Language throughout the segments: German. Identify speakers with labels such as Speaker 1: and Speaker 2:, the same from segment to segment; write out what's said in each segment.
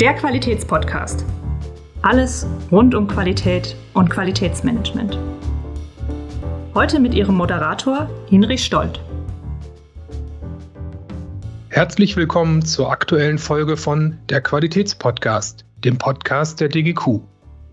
Speaker 1: Der Qualitätspodcast. Alles rund um Qualität und Qualitätsmanagement. Heute mit Ihrem Moderator Hinrich Stolt.
Speaker 2: Herzlich willkommen zur aktuellen Folge von Der Qualitätspodcast, dem Podcast der DGQ.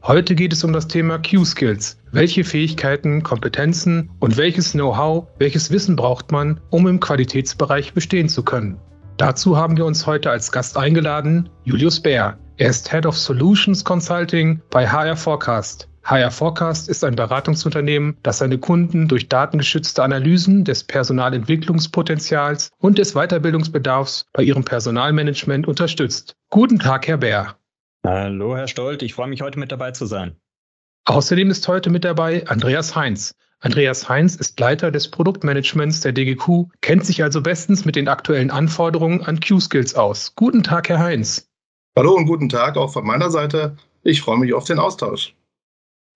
Speaker 2: Heute geht es um das Thema Q-Skills. Welche Fähigkeiten, Kompetenzen und welches Know-how, welches Wissen braucht man, um im Qualitätsbereich bestehen zu können? Dazu haben wir uns heute als Gast eingeladen Julius Bär. Er ist Head of Solutions Consulting bei HR Forecast. HR Forecast ist ein Beratungsunternehmen, das seine Kunden durch datengeschützte Analysen des Personalentwicklungspotenzials und des Weiterbildungsbedarfs bei ihrem Personalmanagement unterstützt. Guten Tag, Herr Bär.
Speaker 3: Hallo, Herr Stolt. Ich freue mich, heute mit dabei zu sein.
Speaker 2: Außerdem ist heute mit dabei Andreas Heinz. Andreas Heinz ist Leiter des Produktmanagements der DGQ, kennt sich also bestens mit den aktuellen Anforderungen an Q-Skills aus. Guten Tag, Herr Heinz.
Speaker 4: Hallo und guten Tag auch von meiner Seite. Ich freue mich auf den Austausch.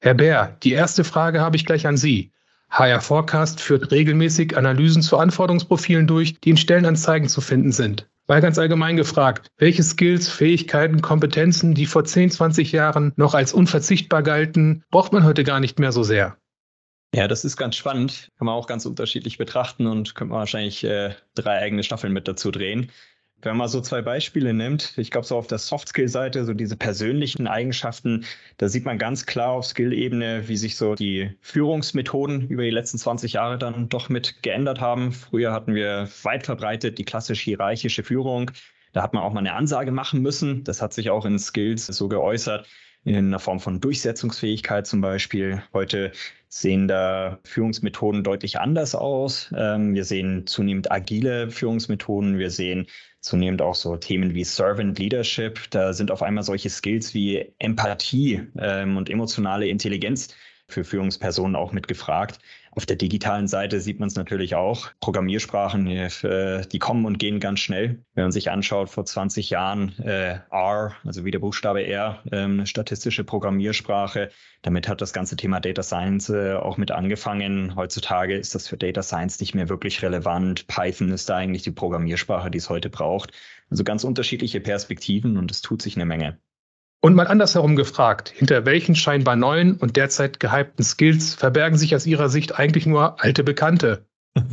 Speaker 2: Herr Bär, die erste Frage habe ich gleich an Sie. HR Forecast führt regelmäßig Analysen zu Anforderungsprofilen durch, die in Stellenanzeigen zu finden sind. Weil ganz allgemein gefragt, welche Skills, Fähigkeiten, Kompetenzen, die vor 10, 20 Jahren noch als unverzichtbar galten, braucht man heute gar nicht mehr so sehr.
Speaker 3: Ja, das ist ganz spannend. Kann man auch ganz unterschiedlich betrachten und könnte man wahrscheinlich äh, drei eigene Staffeln mit dazu drehen. Wenn man so zwei Beispiele nimmt, ich glaube so auf der Soft-Skill-Seite, so diese persönlichen Eigenschaften, da sieht man ganz klar auf Skill-Ebene, wie sich so die Führungsmethoden über die letzten 20 Jahre dann doch mit geändert haben. Früher hatten wir weit verbreitet die klassisch hierarchische Führung. Da hat man auch mal eine Ansage machen müssen. Das hat sich auch in Skills so geäußert in einer Form von Durchsetzungsfähigkeit zum Beispiel. Heute sehen da Führungsmethoden deutlich anders aus. Ähm, wir sehen zunehmend agile Führungsmethoden. Wir sehen zunehmend auch so Themen wie Servant Leadership. Da sind auf einmal solche Skills wie Empathie ähm, und emotionale Intelligenz für Führungspersonen auch mit gefragt. Auf der digitalen Seite sieht man es natürlich auch. Programmiersprachen, äh, die kommen und gehen ganz schnell. Wenn man sich anschaut, vor 20 Jahren äh, R, also wie der Buchstabe R, ähm, statistische Programmiersprache. Damit hat das ganze Thema Data Science äh, auch mit angefangen. Heutzutage ist das für Data Science nicht mehr wirklich relevant. Python ist da eigentlich die Programmiersprache, die es heute braucht. Also ganz unterschiedliche Perspektiven und es tut sich eine Menge.
Speaker 2: Und mal andersherum gefragt, hinter welchen scheinbar neuen und derzeit gehypten Skills verbergen sich aus Ihrer Sicht eigentlich nur alte Bekannte?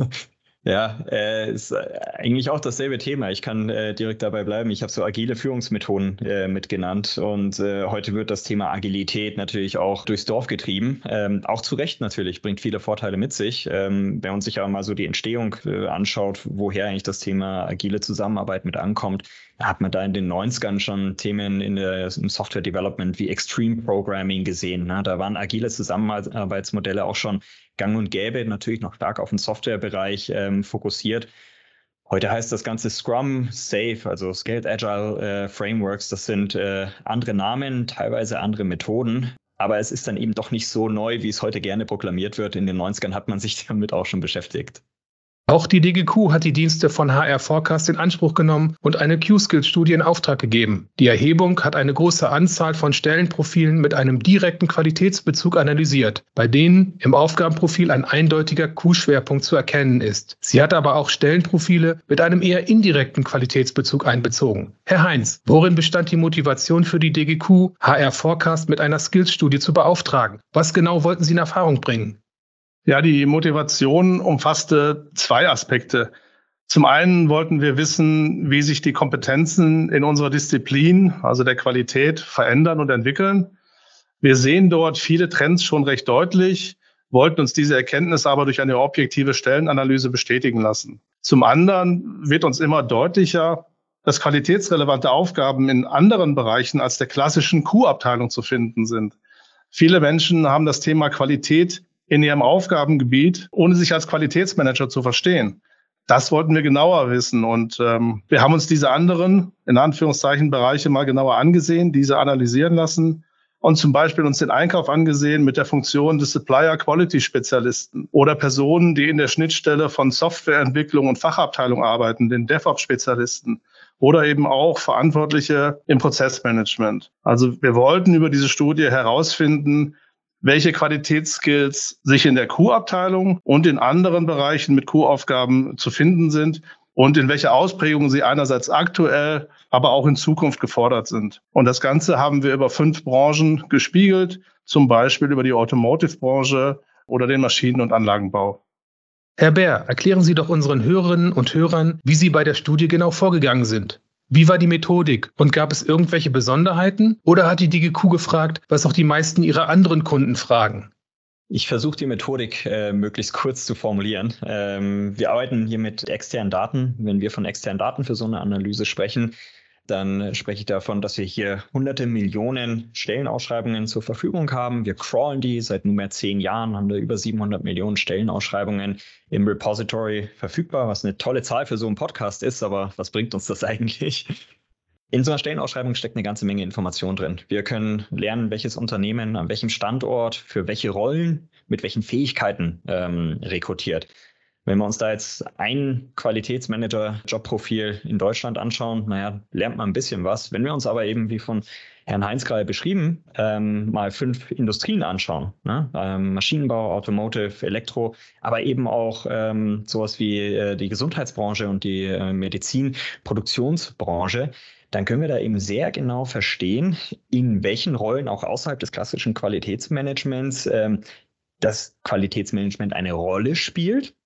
Speaker 3: Ja, äh, ist äh, eigentlich auch dasselbe Thema. Ich kann äh, direkt dabei bleiben. Ich habe so agile Führungsmethoden äh, mitgenannt und äh, heute wird das Thema Agilität natürlich auch durchs Dorf getrieben. Ähm, auch zu Recht natürlich, bringt viele Vorteile mit sich. Ähm, wenn man sich aber mal so die Entstehung äh, anschaut, woher eigentlich das Thema agile Zusammenarbeit mit ankommt, hat man da in den 90ern schon Themen in der, im Software Development wie Extreme Programming gesehen. Ne? Da waren agile Zusammenarbeitsmodelle auch schon gang und gäbe, natürlich noch stark auf den Softwarebereich ähm, fokussiert. Heute heißt das Ganze Scrum, Safe, also Scaled Agile äh, Frameworks. Das sind äh, andere Namen, teilweise andere Methoden. Aber es ist dann eben doch nicht so neu, wie es heute gerne proklamiert wird. In den 90ern hat man sich damit auch schon beschäftigt.
Speaker 2: Auch die DGQ hat die Dienste von HR Forecast in Anspruch genommen und eine Q-Skills-Studie in Auftrag gegeben. Die Erhebung hat eine große Anzahl von Stellenprofilen mit einem direkten Qualitätsbezug analysiert, bei denen im Aufgabenprofil ein eindeutiger Q-Schwerpunkt zu erkennen ist. Sie hat aber auch Stellenprofile mit einem eher indirekten Qualitätsbezug einbezogen. Herr Heinz, worin bestand die Motivation für die DGQ, HR Forecast mit einer Skills-Studie zu beauftragen? Was genau wollten Sie in Erfahrung bringen?
Speaker 4: Ja, die Motivation umfasste zwei Aspekte. Zum einen wollten wir wissen, wie sich die Kompetenzen in unserer Disziplin, also der Qualität, verändern und entwickeln. Wir sehen dort viele Trends schon recht deutlich, wollten uns diese Erkenntnis aber durch eine objektive Stellenanalyse bestätigen lassen. Zum anderen wird uns immer deutlicher, dass qualitätsrelevante Aufgaben in anderen Bereichen als der klassischen Q-Abteilung zu finden sind. Viele Menschen haben das Thema Qualität in ihrem Aufgabengebiet, ohne sich als Qualitätsmanager zu verstehen. Das wollten wir genauer wissen. Und ähm, wir haben uns diese anderen, in Anführungszeichen, Bereiche mal genauer angesehen, diese analysieren lassen und zum Beispiel uns den Einkauf angesehen mit der Funktion des Supplier Quality Spezialisten oder Personen, die in der Schnittstelle von Softwareentwicklung und Fachabteilung arbeiten, den DevOps Spezialisten oder eben auch Verantwortliche im Prozessmanagement. Also wir wollten über diese Studie herausfinden, welche Qualitätsskills sich in der Q-Abteilung und in anderen Bereichen mit Q-Aufgaben zu finden sind und in welcher Ausprägung sie einerseits aktuell, aber auch in Zukunft gefordert sind. Und das Ganze haben wir über fünf Branchen gespiegelt, zum Beispiel über die Automotive-Branche oder den Maschinen- und Anlagenbau.
Speaker 2: Herr Bär, erklären Sie doch unseren Hörerinnen und Hörern, wie Sie bei der Studie genau vorgegangen sind. Wie war die Methodik und gab es irgendwelche Besonderheiten oder hat die DGQ gefragt, was auch die meisten ihrer anderen Kunden fragen?
Speaker 3: Ich versuche die Methodik äh, möglichst kurz zu formulieren. Ähm, wir arbeiten hier mit externen Daten. Wenn wir von externen Daten für so eine Analyse sprechen, dann spreche ich davon, dass wir hier hunderte Millionen Stellenausschreibungen zur Verfügung haben. Wir crawlen die seit nunmehr zehn Jahren, haben da über 700 Millionen Stellenausschreibungen im Repository verfügbar, was eine tolle Zahl für so einen Podcast ist, aber was bringt uns das eigentlich? In so einer Stellenausschreibung steckt eine ganze Menge Information drin. Wir können lernen, welches Unternehmen an welchem Standort für welche Rollen mit welchen Fähigkeiten ähm, rekrutiert. Wenn wir uns da jetzt ein Qualitätsmanager-Jobprofil in Deutschland anschauen, naja, lernt man ein bisschen was. Wenn wir uns aber eben, wie von Herrn Heinz gerade beschrieben, ähm, mal fünf Industrien anschauen, ne? ähm, Maschinenbau, Automotive, Elektro, aber eben auch ähm, sowas wie äh, die Gesundheitsbranche und die äh, Medizinproduktionsbranche, dann können wir da eben sehr genau verstehen, in welchen Rollen auch außerhalb des klassischen Qualitätsmanagements ähm, das Qualitätsmanagement eine Rolle spielt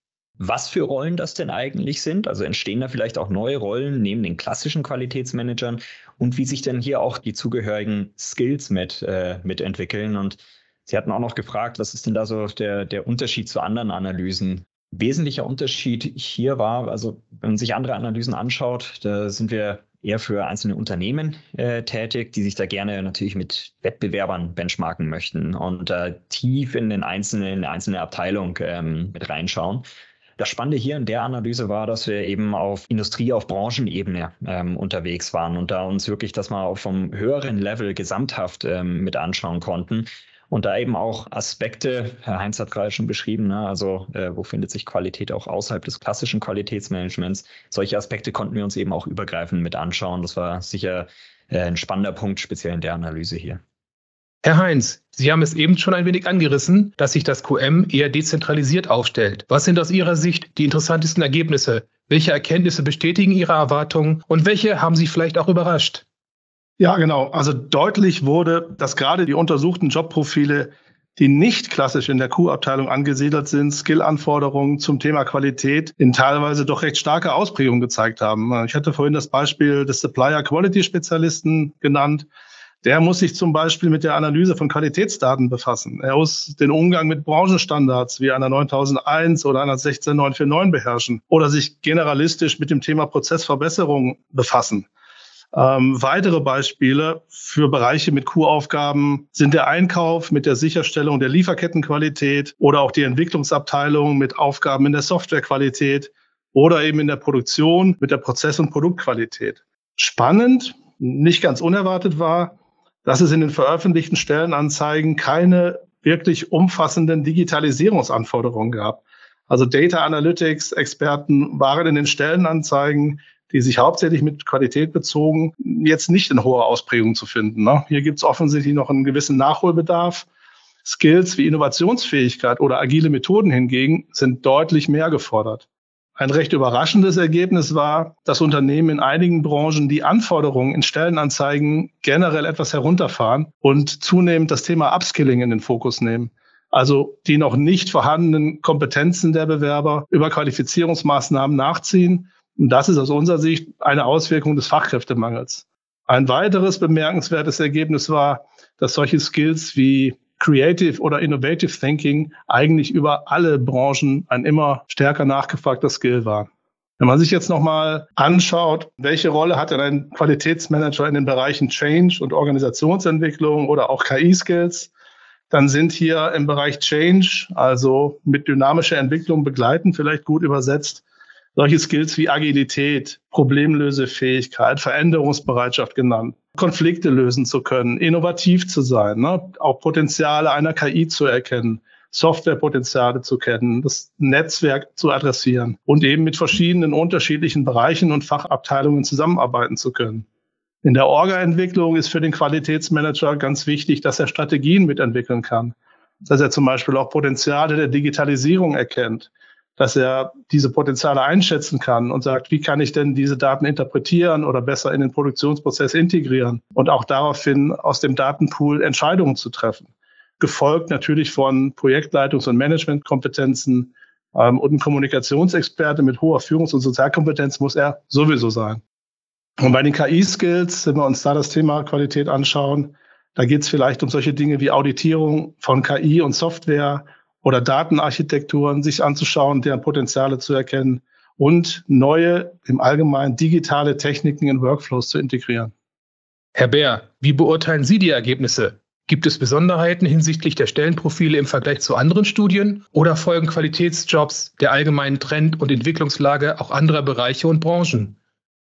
Speaker 3: was für Rollen das denn eigentlich sind. Also entstehen da vielleicht auch neue Rollen neben den klassischen Qualitätsmanagern und wie sich denn hier auch die zugehörigen Skills mit, äh, mitentwickeln. Und Sie hatten auch noch gefragt, was ist denn da so der, der Unterschied zu anderen Analysen? Wesentlicher Unterschied hier war, also wenn man sich andere Analysen anschaut, da sind wir eher für einzelne Unternehmen äh, tätig, die sich da gerne natürlich mit Wettbewerbern benchmarken möchten und äh, tief in den einzelnen, in einzelne Abteilung ähm, mit reinschauen. Das Spannende hier in der Analyse war, dass wir eben auf Industrie, auf Branchenebene ähm, unterwegs waren und da uns wirklich das mal vom höheren Level gesamthaft ähm, mit anschauen konnten. Und da eben auch Aspekte, Herr Heinz hat gerade schon beschrieben, ne, also äh, wo findet sich Qualität auch außerhalb des klassischen Qualitätsmanagements. Solche Aspekte konnten wir uns eben auch übergreifend mit anschauen. Das war sicher äh, ein spannender Punkt, speziell in der Analyse hier.
Speaker 2: Herr Heinz, Sie haben es eben schon ein wenig angerissen, dass sich das QM eher dezentralisiert aufstellt. Was sind aus Ihrer Sicht die interessantesten Ergebnisse? Welche Erkenntnisse bestätigen Ihre Erwartungen und welche haben Sie vielleicht auch überrascht?
Speaker 4: Ja, genau. Also deutlich wurde, dass gerade die untersuchten Jobprofile, die nicht klassisch in der Q-Abteilung angesiedelt sind, Skill-Anforderungen zum Thema Qualität in teilweise doch recht starke Ausprägungen gezeigt haben. Ich hatte vorhin das Beispiel des Supplier Quality Spezialisten genannt. Der muss sich zum Beispiel mit der Analyse von Qualitätsdaten befassen. Er muss den Umgang mit Branchenstandards wie einer 9001 oder einer 16949 beherrschen oder sich generalistisch mit dem Thema Prozessverbesserung befassen. Ähm, weitere Beispiele für Bereiche mit Q-Aufgaben sind der Einkauf mit der Sicherstellung der Lieferkettenqualität oder auch die Entwicklungsabteilung mit Aufgaben in der Softwarequalität oder eben in der Produktion mit der Prozess- und Produktqualität. Spannend, nicht ganz unerwartet war, dass es in den veröffentlichten Stellenanzeigen keine wirklich umfassenden Digitalisierungsanforderungen gab. Also Data Analytics Experten waren in den Stellenanzeigen, die sich hauptsächlich mit Qualität bezogen, jetzt nicht in hoher Ausprägung zu finden. Ne? Hier gibt es offensichtlich noch einen gewissen Nachholbedarf. Skills wie Innovationsfähigkeit oder agile Methoden hingegen sind deutlich mehr gefordert. Ein recht überraschendes Ergebnis war, dass Unternehmen in einigen Branchen die Anforderungen in Stellenanzeigen generell etwas herunterfahren und zunehmend das Thema Upskilling in den Fokus nehmen. Also die noch nicht vorhandenen Kompetenzen der Bewerber über Qualifizierungsmaßnahmen nachziehen. Und das ist aus unserer Sicht eine Auswirkung des Fachkräftemangels. Ein weiteres bemerkenswertes Ergebnis war, dass solche Skills wie Creative oder Innovative Thinking eigentlich über alle Branchen ein immer stärker nachgefragter Skill war. Wenn man sich jetzt nochmal anschaut, welche Rolle hat denn ein Qualitätsmanager in den Bereichen Change und Organisationsentwicklung oder auch KI-Skills, dann sind hier im Bereich Change, also mit dynamischer Entwicklung begleiten, vielleicht gut übersetzt, solche Skills wie Agilität, Problemlösefähigkeit, Veränderungsbereitschaft genannt. Konflikte lösen zu können, innovativ zu sein, ne? auch Potenziale einer KI zu erkennen, Softwarepotenziale zu kennen, das Netzwerk zu adressieren und eben mit verschiedenen unterschiedlichen Bereichen und Fachabteilungen zusammenarbeiten zu können. In der Orga-Entwicklung ist für den Qualitätsmanager ganz wichtig, dass er Strategien mitentwickeln kann, dass er zum Beispiel auch Potenziale der Digitalisierung erkennt, dass er diese Potenziale einschätzen kann und sagt, wie kann ich denn diese Daten interpretieren oder besser in den Produktionsprozess integrieren und auch daraufhin aus dem Datenpool Entscheidungen zu treffen. Gefolgt natürlich von Projektleitungs- und Managementkompetenzen ähm, und ein Kommunikationsexperte mit hoher Führungs- und Sozialkompetenz muss er sowieso sein. Und bei den KI-Skills, wenn wir uns da das Thema Qualität anschauen, da geht es vielleicht um solche Dinge wie Auditierung von KI und Software, oder Datenarchitekturen sich anzuschauen, deren Potenziale zu erkennen und neue, im Allgemeinen digitale Techniken in Workflows zu integrieren.
Speaker 2: Herr Bär, wie beurteilen Sie die Ergebnisse? Gibt es Besonderheiten hinsichtlich der Stellenprofile im Vergleich zu anderen Studien oder folgen Qualitätsjobs der allgemeinen Trend- und Entwicklungslage auch anderer Bereiche und Branchen?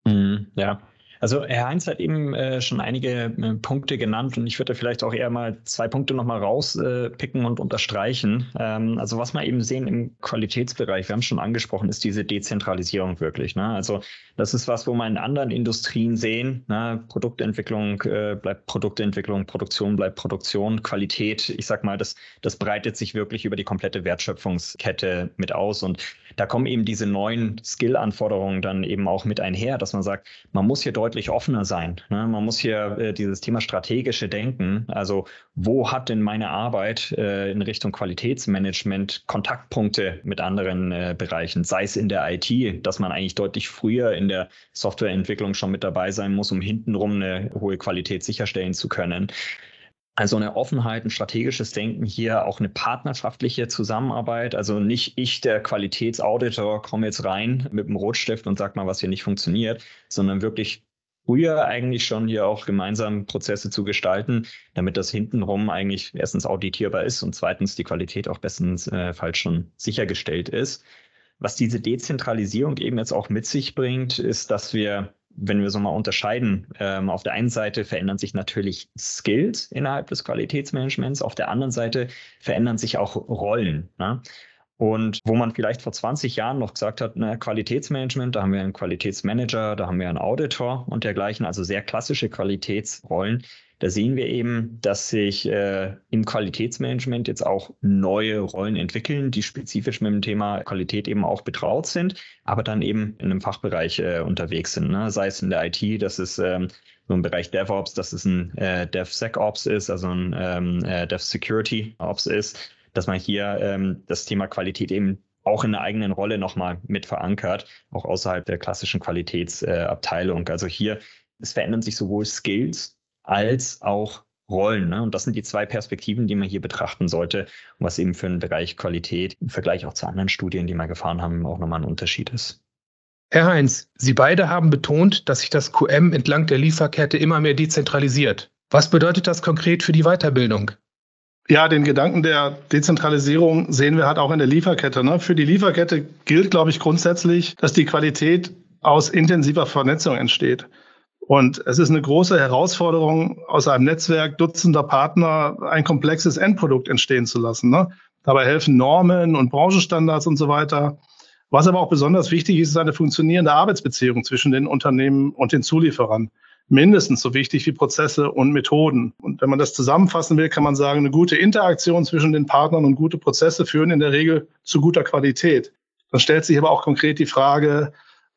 Speaker 3: Mhm, ja, also Herr Heinz hat eben äh, schon einige äh, Punkte genannt und ich würde vielleicht auch eher mal zwei Punkte nochmal rauspicken äh, und unterstreichen. Ähm, also was wir eben sehen im Qualitätsbereich, wir haben es schon angesprochen, ist diese Dezentralisierung wirklich. Ne? Also das ist was, wo wir in anderen Industrien sehen. Ne? Produktentwicklung äh, bleibt Produktentwicklung, Produktion bleibt Produktion, Qualität, ich sag mal, das, das breitet sich wirklich über die komplette Wertschöpfungskette mit aus und da kommen eben diese neuen Skill-Anforderungen dann eben auch mit einher, dass man sagt, man muss hier deutlich offener sein. Ne? Man muss hier äh, dieses Thema strategische Denken, also wo hat denn meine Arbeit äh, in Richtung Qualitätsmanagement Kontaktpunkte mit anderen äh, Bereichen, sei es in der IT, dass man eigentlich deutlich früher in der Softwareentwicklung schon mit dabei sein muss, um hintenrum eine hohe Qualität sicherstellen zu können. Also eine Offenheit, ein strategisches Denken hier, auch eine partnerschaftliche Zusammenarbeit. Also nicht ich, der Qualitätsauditor, komme jetzt rein mit dem Rotstift und sag mal, was hier nicht funktioniert, sondern wirklich früher eigentlich schon hier auch gemeinsam Prozesse zu gestalten, damit das hintenrum eigentlich erstens auditierbar ist und zweitens die Qualität auch bestenfalls äh, schon sichergestellt ist. Was diese Dezentralisierung eben jetzt auch mit sich bringt, ist, dass wir wenn wir so mal unterscheiden, ähm, auf der einen Seite verändern sich natürlich Skills innerhalb des Qualitätsmanagements, auf der anderen Seite verändern sich auch Rollen. Ne? Und wo man vielleicht vor 20 Jahren noch gesagt hat, na, Qualitätsmanagement, da haben wir einen Qualitätsmanager, da haben wir einen Auditor und dergleichen, also sehr klassische Qualitätsrollen, da sehen wir eben, dass sich äh, im Qualitätsmanagement jetzt auch neue Rollen entwickeln, die spezifisch mit dem Thema Qualität eben auch betraut sind, aber dann eben in einem Fachbereich äh, unterwegs sind. Ne? Sei es in der IT, das ist ähm, so im Bereich DevOps, dass es ein äh, DevSecOps ist, also ein ähm, äh, DevSecurityOps ist, dass man hier ähm, das Thema Qualität eben auch in einer eigenen Rolle nochmal mit verankert, auch außerhalb der klassischen Qualitätsabteilung. also hier, es verändern sich sowohl Skills als auch Rollen. Ne? Und das sind die zwei Perspektiven, die man hier betrachten sollte, was eben für den Bereich Qualität im Vergleich auch zu anderen Studien, die wir gefahren haben, auch nochmal ein Unterschied ist.
Speaker 2: Herr Heinz, Sie beide haben betont, dass sich das QM entlang der Lieferkette immer mehr dezentralisiert. Was bedeutet das konkret für die Weiterbildung?
Speaker 4: Ja, den Gedanken der Dezentralisierung sehen wir halt auch in der Lieferkette. Ne? Für die Lieferkette gilt, glaube ich, grundsätzlich, dass die Qualität aus intensiver Vernetzung entsteht. Und es ist eine große Herausforderung, aus einem Netzwerk dutzender Partner ein komplexes Endprodukt entstehen zu lassen. Ne? Dabei helfen Normen und Branchenstandards und so weiter. Was aber auch besonders wichtig ist, ist eine funktionierende Arbeitsbeziehung zwischen den Unternehmen und den Zulieferern. Mindestens so wichtig wie Prozesse und Methoden. Und wenn man das zusammenfassen will, kann man sagen, eine gute Interaktion zwischen den Partnern und gute Prozesse führen in der Regel zu guter Qualität. Dann stellt sich aber auch konkret die Frage,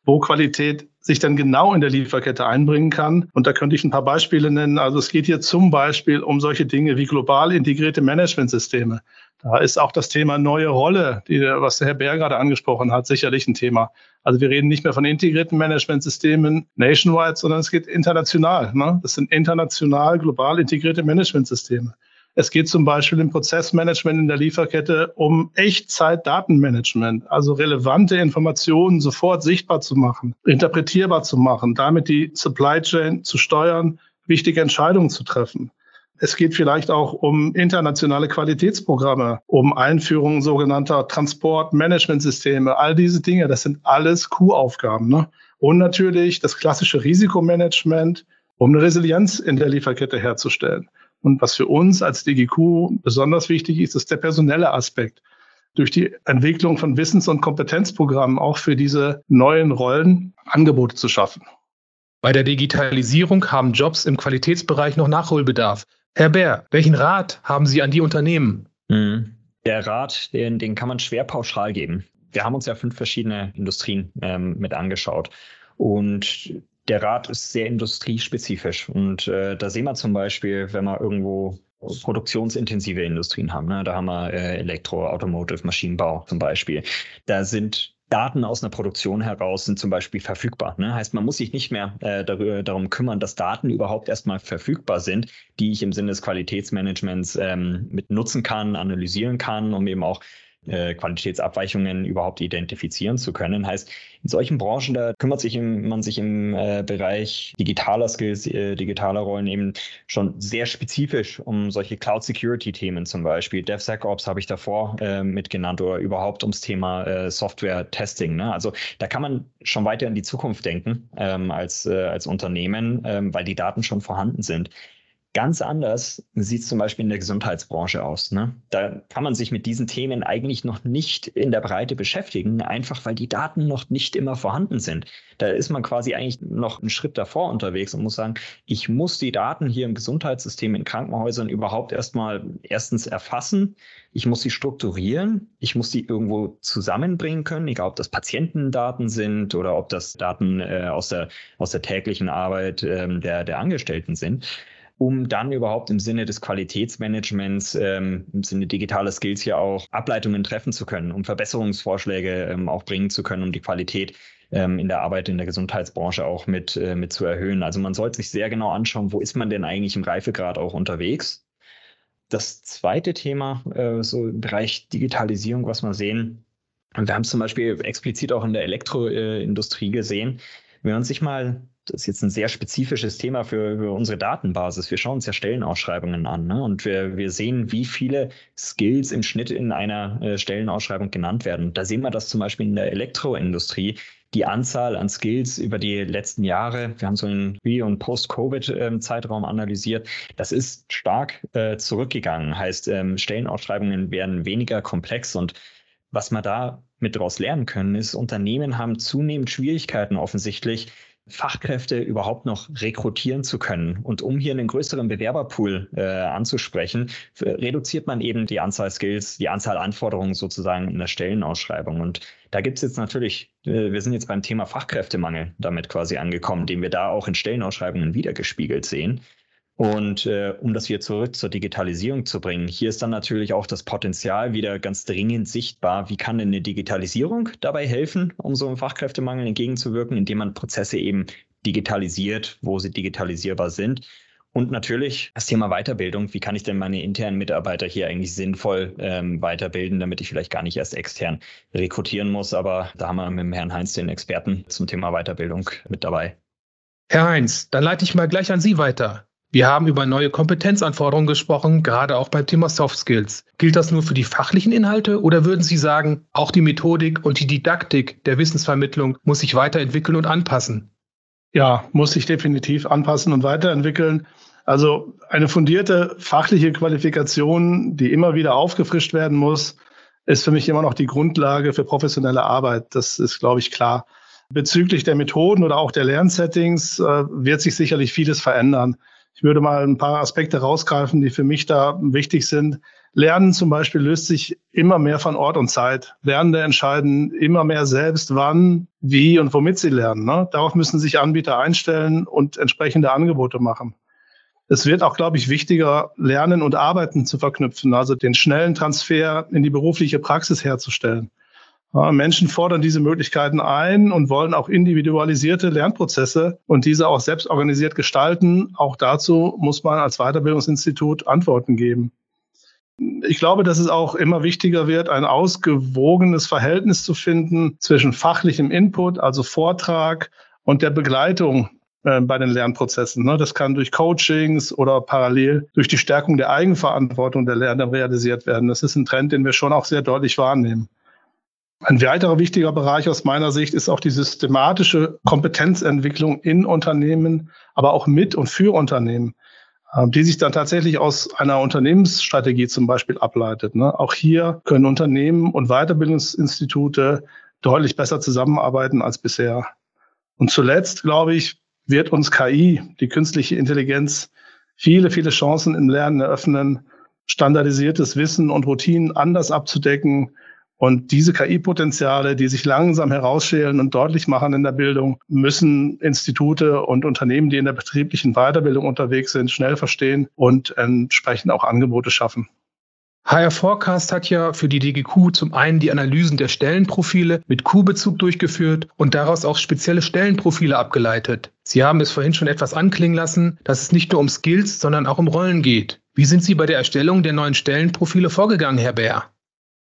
Speaker 4: wo Qualität sich dann genau in der Lieferkette einbringen kann. Und da könnte ich ein paar Beispiele nennen. Also es geht hier zum Beispiel um solche Dinge wie global integrierte Managementsysteme. Da ist auch das Thema neue Rolle, die, was der Herr Bär gerade angesprochen hat, sicherlich ein Thema. Also wir reden nicht mehr von integrierten Managementsystemen nationwide, sondern es geht international. Ne? Das sind international global integrierte Managementsysteme. Es geht zum Beispiel im Prozessmanagement in der Lieferkette um Echtzeit-Datenmanagement, also relevante Informationen sofort sichtbar zu machen, interpretierbar zu machen, damit die Supply Chain zu steuern, wichtige Entscheidungen zu treffen. Es geht vielleicht auch um internationale Qualitätsprogramme, um Einführung sogenannter Transportmanagementsysteme. All diese Dinge, das sind alles Q-Aufgaben. Ne? Und natürlich das klassische Risikomanagement, um eine Resilienz in der Lieferkette herzustellen. Und was für uns als DGQ besonders wichtig ist, ist der personelle Aspekt. Durch die Entwicklung von Wissens- und Kompetenzprogrammen auch für diese neuen Rollen Angebote zu schaffen.
Speaker 2: Bei der Digitalisierung haben Jobs im Qualitätsbereich noch Nachholbedarf. Herr Bär, welchen Rat haben Sie an die Unternehmen?
Speaker 3: Mhm. Der Rat, den, den kann man schwer pauschal geben wir haben uns ja fünf verschiedene Industrien ähm, mit angeschaut. Und der Rat ist sehr industriespezifisch. Und äh, da sehen wir zum Beispiel, wenn wir irgendwo produktionsintensive Industrien haben. Ne? Da haben wir äh, Elektro, Automotive, Maschinenbau zum Beispiel. Da sind Daten aus einer Produktion heraus sind zum Beispiel verfügbar. Ne? Heißt, man muss sich nicht mehr äh, darum kümmern, dass Daten überhaupt erstmal verfügbar sind, die ich im Sinne des Qualitätsmanagements ähm, mit nutzen kann, analysieren kann, um eben auch äh, Qualitätsabweichungen überhaupt identifizieren zu können. Heißt, in solchen Branchen, da kümmert sich im, man sich im äh, Bereich digitaler Skills, äh, digitaler Rollen eben schon sehr spezifisch um solche Cloud-Security-Themen zum Beispiel. DevSecOps habe ich davor äh, mitgenannt oder überhaupt ums Thema äh, Software-Testing. Ne? Also da kann man schon weiter in die Zukunft denken ähm, als, als Unternehmen, ähm, weil die Daten schon vorhanden sind. Ganz anders sieht es zum Beispiel in der Gesundheitsbranche aus. Ne? Da kann man sich mit diesen Themen eigentlich noch nicht in der Breite beschäftigen, einfach weil die Daten noch nicht immer vorhanden sind. Da ist man quasi eigentlich noch einen Schritt davor unterwegs und muss sagen, ich muss die Daten hier im Gesundheitssystem in Krankenhäusern überhaupt erstmal erstens erfassen, ich muss sie strukturieren, ich muss sie irgendwo zusammenbringen können, egal ob das Patientendaten sind oder ob das Daten äh, aus, der, aus der täglichen Arbeit äh, der, der Angestellten sind um dann überhaupt im Sinne des Qualitätsmanagements, ähm, im Sinne digitaler Skills ja auch Ableitungen treffen zu können, um Verbesserungsvorschläge ähm, auch bringen zu können, um die Qualität ähm, in der Arbeit in der Gesundheitsbranche auch mit, äh, mit zu erhöhen. Also man sollte sich sehr genau anschauen, wo ist man denn eigentlich im Reifegrad auch unterwegs. Das zweite Thema, äh, so im Bereich Digitalisierung, was wir sehen, wir haben es zum Beispiel explizit auch in der Elektroindustrie gesehen, wenn man sich mal das ist jetzt ein sehr spezifisches Thema für, für unsere Datenbasis. Wir schauen uns ja Stellenausschreibungen an ne? und wir, wir sehen, wie viele Skills im Schnitt in einer äh, Stellenausschreibung genannt werden. Da sehen wir das zum Beispiel in der Elektroindustrie. Die Anzahl an Skills über die letzten Jahre, wir haben so einen Pre- und Post-Covid-Zeitraum analysiert, das ist stark äh, zurückgegangen. Heißt, ähm, Stellenausschreibungen werden weniger komplex und was wir da mit daraus lernen können, ist, Unternehmen haben zunehmend Schwierigkeiten offensichtlich, Fachkräfte überhaupt noch rekrutieren zu können. Und um hier einen größeren Bewerberpool äh, anzusprechen, reduziert man eben die Anzahl Skills, die Anzahl Anforderungen sozusagen in der Stellenausschreibung. Und da gibt es jetzt natürlich, äh, wir sind jetzt beim Thema Fachkräftemangel damit quasi angekommen, den wir da auch in Stellenausschreibungen wiedergespiegelt sehen. Und äh, um das wieder zurück zur Digitalisierung zu bringen, hier ist dann natürlich auch das Potenzial wieder ganz dringend sichtbar. Wie kann denn eine Digitalisierung dabei helfen, um so einem Fachkräftemangel entgegenzuwirken, indem man Prozesse eben digitalisiert, wo sie digitalisierbar sind? Und natürlich das Thema Weiterbildung. Wie kann ich denn meine internen Mitarbeiter hier eigentlich sinnvoll ähm, weiterbilden, damit ich vielleicht gar nicht erst extern rekrutieren muss? Aber da haben wir mit dem Herrn Heinz den Experten zum Thema Weiterbildung mit dabei.
Speaker 2: Herr Heinz, dann leite ich mal gleich an Sie weiter. Wir haben über neue Kompetenzanforderungen gesprochen, gerade auch beim Thema Soft Skills. Gilt das nur für die fachlichen Inhalte oder würden Sie sagen, auch die Methodik und die Didaktik der Wissensvermittlung muss sich weiterentwickeln und anpassen?
Speaker 4: Ja, muss sich definitiv anpassen und weiterentwickeln. Also eine fundierte fachliche Qualifikation, die immer wieder aufgefrischt werden muss, ist für mich immer noch die Grundlage für professionelle Arbeit. Das ist, glaube ich, klar. Bezüglich der Methoden oder auch der Lernsettings äh, wird sich sicherlich vieles verändern. Ich würde mal ein paar Aspekte rausgreifen, die für mich da wichtig sind. Lernen zum Beispiel löst sich immer mehr von Ort und Zeit. Lernende entscheiden immer mehr selbst, wann, wie und womit sie lernen. Ne? Darauf müssen sich Anbieter einstellen und entsprechende Angebote machen. Es wird auch, glaube ich, wichtiger, Lernen und Arbeiten zu verknüpfen, also den schnellen Transfer in die berufliche Praxis herzustellen. Menschen fordern diese Möglichkeiten ein und wollen auch individualisierte Lernprozesse und diese auch selbst organisiert gestalten. Auch dazu muss man als Weiterbildungsinstitut Antworten geben. Ich glaube, dass es auch immer wichtiger wird, ein ausgewogenes Verhältnis zu finden zwischen fachlichem Input, also Vortrag, und der Begleitung äh, bei den Lernprozessen. Ne? Das kann durch Coachings oder parallel durch die Stärkung der Eigenverantwortung der Lernenden realisiert werden. Das ist ein Trend, den wir schon auch sehr deutlich wahrnehmen. Ein weiterer wichtiger Bereich aus meiner Sicht ist auch die systematische Kompetenzentwicklung in Unternehmen, aber auch mit und für Unternehmen, ähm, die sich dann tatsächlich aus einer Unternehmensstrategie zum Beispiel ableitet. Ne? Auch hier können Unternehmen und Weiterbildungsinstitute deutlich besser zusammenarbeiten als bisher. Und zuletzt, glaube ich, wird uns KI, die künstliche Intelligenz, viele, viele Chancen im Lernen eröffnen, standardisiertes Wissen und Routinen anders abzudecken Und diese KI-Potenziale, die sich langsam herausschälen und deutlich machen in der Bildung, müssen Institute und Unternehmen, die in der betrieblichen Weiterbildung unterwegs sind, schnell verstehen und entsprechend auch Angebote schaffen.
Speaker 2: HR Forecast hat ja für die DGQ zum einen die Analysen der Stellenprofile mit Q-Bezug durchgeführt und daraus auch spezielle Stellenprofile abgeleitet. Sie haben es vorhin schon etwas anklingen lassen, dass es nicht nur um Skills, sondern auch um Rollen geht. Wie sind Sie bei der Erstellung der neuen Stellenprofile vorgegangen, Herr Bär?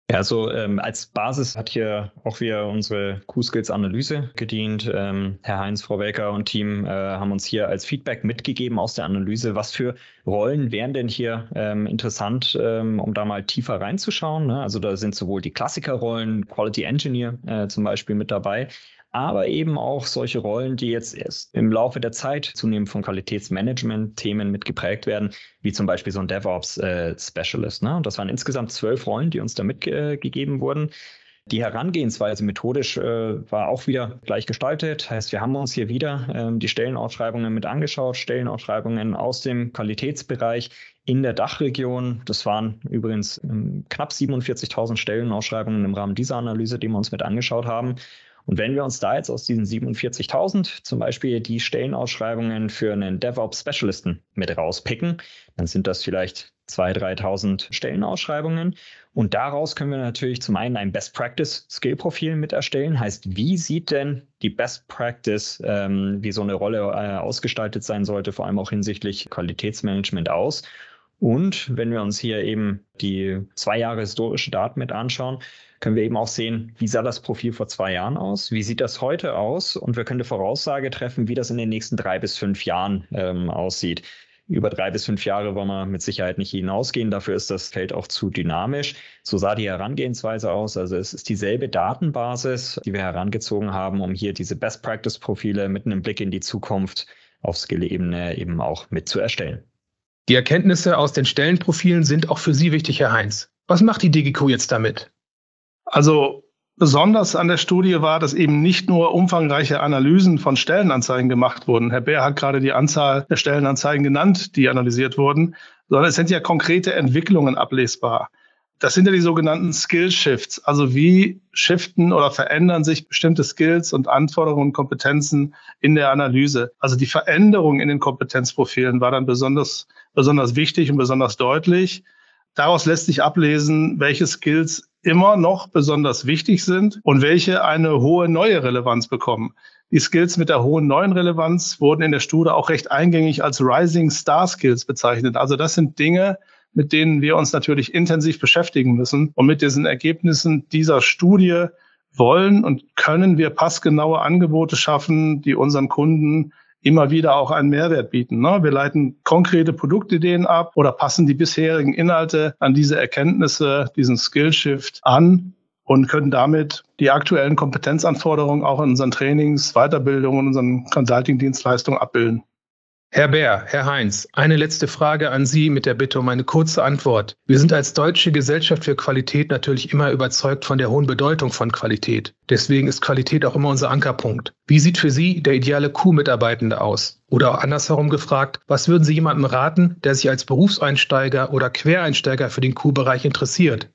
Speaker 3: Ja, also ähm, als Basis hat hier auch wieder unsere Q-Skills-Analyse gedient. Ähm, Herr Heinz, Frau Welker und Team äh, haben uns hier als Feedback mitgegeben aus der Analyse, was für Rollen wären denn hier ähm, interessant, ähm, um da mal tiefer reinzuschauen. Ne? Also da sind sowohl die Klassikerrollen, Quality Engineer äh, zum Beispiel mit dabei, aber eben auch solche Rollen, die jetzt erst im Laufe der Zeit zunehmend von Qualitätsmanagement-Themen mitgeprägt werden, wie zum Beispiel so ein DevOps-Specialist. Äh, ne? Und das waren insgesamt zwölf Rollen, die uns da mitgegeben äh, wurden. Die Herangehensweise methodisch äh, war auch wieder gleich gestaltet. Heißt, wir haben uns hier wieder ähm, die Stellenausschreibungen mit angeschaut, Stellenausschreibungen aus dem Qualitätsbereich in der Dachregion. Das waren übrigens ähm, knapp 47.000 Stellenausschreibungen im Rahmen dieser Analyse, die wir uns mit angeschaut haben. Und wenn wir uns da jetzt aus diesen 47.000 zum Beispiel die Stellenausschreibungen für einen DevOps-Specialisten mit rauspicken, dann sind das vielleicht 2.000, 3.000 Stellenausschreibungen. Und daraus können wir natürlich zum einen ein Best Practice Skill Profil mit erstellen. Heißt, wie sieht denn die Best Practice, ähm, wie so eine Rolle äh, ausgestaltet sein sollte, vor allem auch hinsichtlich Qualitätsmanagement aus? Und wenn wir uns hier eben die zwei Jahre historische Daten mit anschauen, können wir eben auch sehen, wie sah das Profil vor zwei Jahren aus, wie sieht das heute aus und wir können eine Voraussage treffen, wie das in den nächsten drei bis fünf Jahren ähm, aussieht. Über drei bis fünf Jahre wollen wir mit Sicherheit nicht hinausgehen. Dafür ist das Feld auch zu dynamisch. So sah die Herangehensweise aus. Also es ist dieselbe Datenbasis, die wir herangezogen haben, um hier diese Best-Practice-Profile mit einem Blick in die Zukunft auf Skill-Ebene eben auch mit zu erstellen.
Speaker 2: Die Erkenntnisse aus den Stellenprofilen sind auch für Sie wichtig, Herr Heinz. Was macht die DGQ jetzt damit?
Speaker 4: Also besonders an der Studie war, dass eben nicht nur umfangreiche Analysen von Stellenanzeigen gemacht wurden. Herr Bär hat gerade die Anzahl der Stellenanzeigen genannt, die analysiert wurden, sondern es sind ja konkrete Entwicklungen ablesbar. Das sind ja die sogenannten Skill Shifts. Also wie shiften oder verändern sich bestimmte Skills und Anforderungen und Kompetenzen in der Analyse. Also die Veränderung in den Kompetenzprofilen war dann besonders, besonders wichtig und besonders deutlich. Daraus lässt sich ablesen, welche Skills immer noch besonders wichtig sind und welche eine hohe neue Relevanz bekommen. Die Skills mit der hohen neuen Relevanz wurden in der Studie auch recht eingängig als Rising Star Skills bezeichnet. Also das sind Dinge, mit denen wir uns natürlich intensiv beschäftigen müssen. Und mit diesen Ergebnissen dieser Studie wollen und können wir passgenaue Angebote schaffen, die unseren Kunden immer wieder auch einen Mehrwert bieten. Ne? Wir leiten konkrete Produktideen ab oder passen die bisherigen Inhalte an diese Erkenntnisse, diesen Skillshift an und können damit die aktuellen Kompetenzanforderungen auch in unseren Trainings, Weiterbildungen, unseren Consulting-Dienstleistungen abbilden.
Speaker 2: Herr Bär, Herr Heinz, eine letzte Frage an Sie mit der Bitte um eine kurze Antwort. Wir sind als Deutsche Gesellschaft für Qualität natürlich immer überzeugt von der hohen Bedeutung von Qualität. Deswegen ist Qualität auch immer unser Ankerpunkt. Wie sieht für Sie der ideale Q-Mitarbeitende aus? Oder auch andersherum gefragt, was würden Sie jemandem raten, der sich als Berufseinsteiger oder Quereinsteiger für den Q-Bereich interessiert?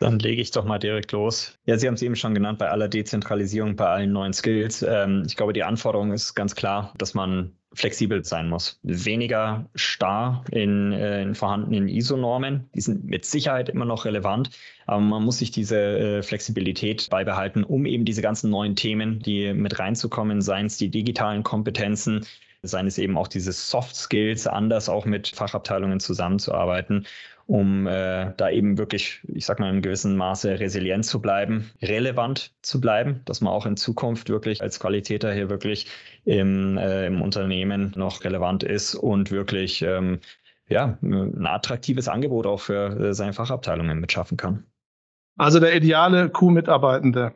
Speaker 3: Dann lege ich doch mal direkt los. Ja, Sie haben es eben schon genannt, bei aller Dezentralisierung, bei allen neuen Skills. Ähm, ich glaube, die Anforderung ist ganz klar, dass man flexibel sein muss. Weniger starr in, äh, in vorhandenen ISO-Normen. Die sind mit Sicherheit immer noch relevant, aber man muss sich diese äh, Flexibilität beibehalten, um eben diese ganzen neuen Themen, die mit reinzukommen, seien es die digitalen Kompetenzen, seien es eben auch diese Soft Skills, anders auch mit Fachabteilungen zusammenzuarbeiten um äh, da eben wirklich, ich sag mal, in gewissem Maße resilient zu bleiben, relevant zu bleiben, dass man auch in Zukunft wirklich als Qualitäter hier wirklich im, äh, im Unternehmen noch relevant ist und wirklich ähm, ja, ein attraktives Angebot auch für äh, seine Fachabteilungen mitschaffen kann.
Speaker 4: Also der ideale Q-Mitarbeitende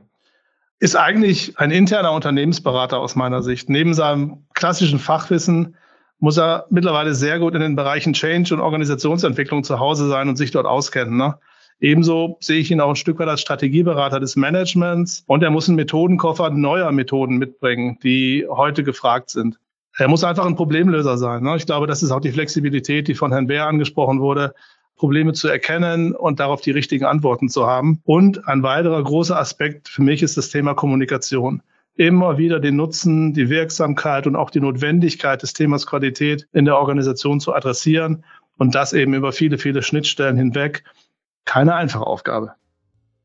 Speaker 4: ist eigentlich ein interner Unternehmensberater aus meiner Sicht. Neben seinem klassischen Fachwissen muss er mittlerweile sehr gut in den Bereichen Change und Organisationsentwicklung zu Hause sein und sich dort auskennen. Ne? Ebenso sehe ich ihn auch ein Stück weit als Strategieberater des Managements und er muss einen Methodenkoffer neuer Methoden mitbringen, die heute gefragt sind. Er muss einfach ein Problemlöser sein. Ne? Ich glaube, das ist auch die Flexibilität, die von Herrn Bär angesprochen wurde. Probleme zu erkennen und darauf die richtigen Antworten zu haben. Und ein weiterer großer Aspekt für mich ist das Thema Kommunikation immer wieder den Nutzen, die Wirksamkeit und auch die Notwendigkeit des Themas Qualität in der Organisation zu adressieren und das eben über viele, viele Schnittstellen hinweg. Keine einfache Aufgabe.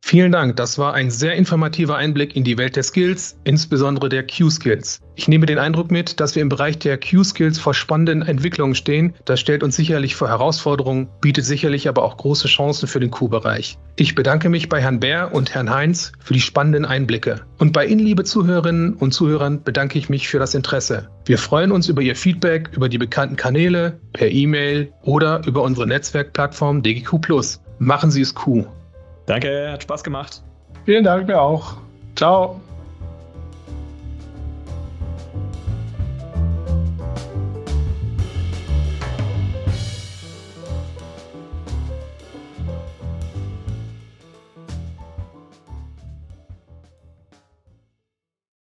Speaker 2: Vielen Dank, das war ein sehr informativer Einblick in die Welt der Skills, insbesondere der Q-Skills. Ich nehme den Eindruck mit, dass wir im Bereich der Q-Skills vor spannenden Entwicklungen stehen. Das stellt uns sicherlich vor Herausforderungen, bietet sicherlich aber auch große Chancen für den Q-Bereich. Ich bedanke mich bei Herrn Bär und Herrn Heinz für die spannenden Einblicke. Und bei Ihnen, liebe Zuhörerinnen und Zuhörern, bedanke ich mich für das Interesse. Wir freuen uns über Ihr Feedback über die bekannten Kanäle, per E-Mail oder über unsere Netzwerkplattform DGQ+. Machen Sie es Q.
Speaker 3: Danke, hat Spaß gemacht.
Speaker 4: Vielen Dank mir auch. Ciao.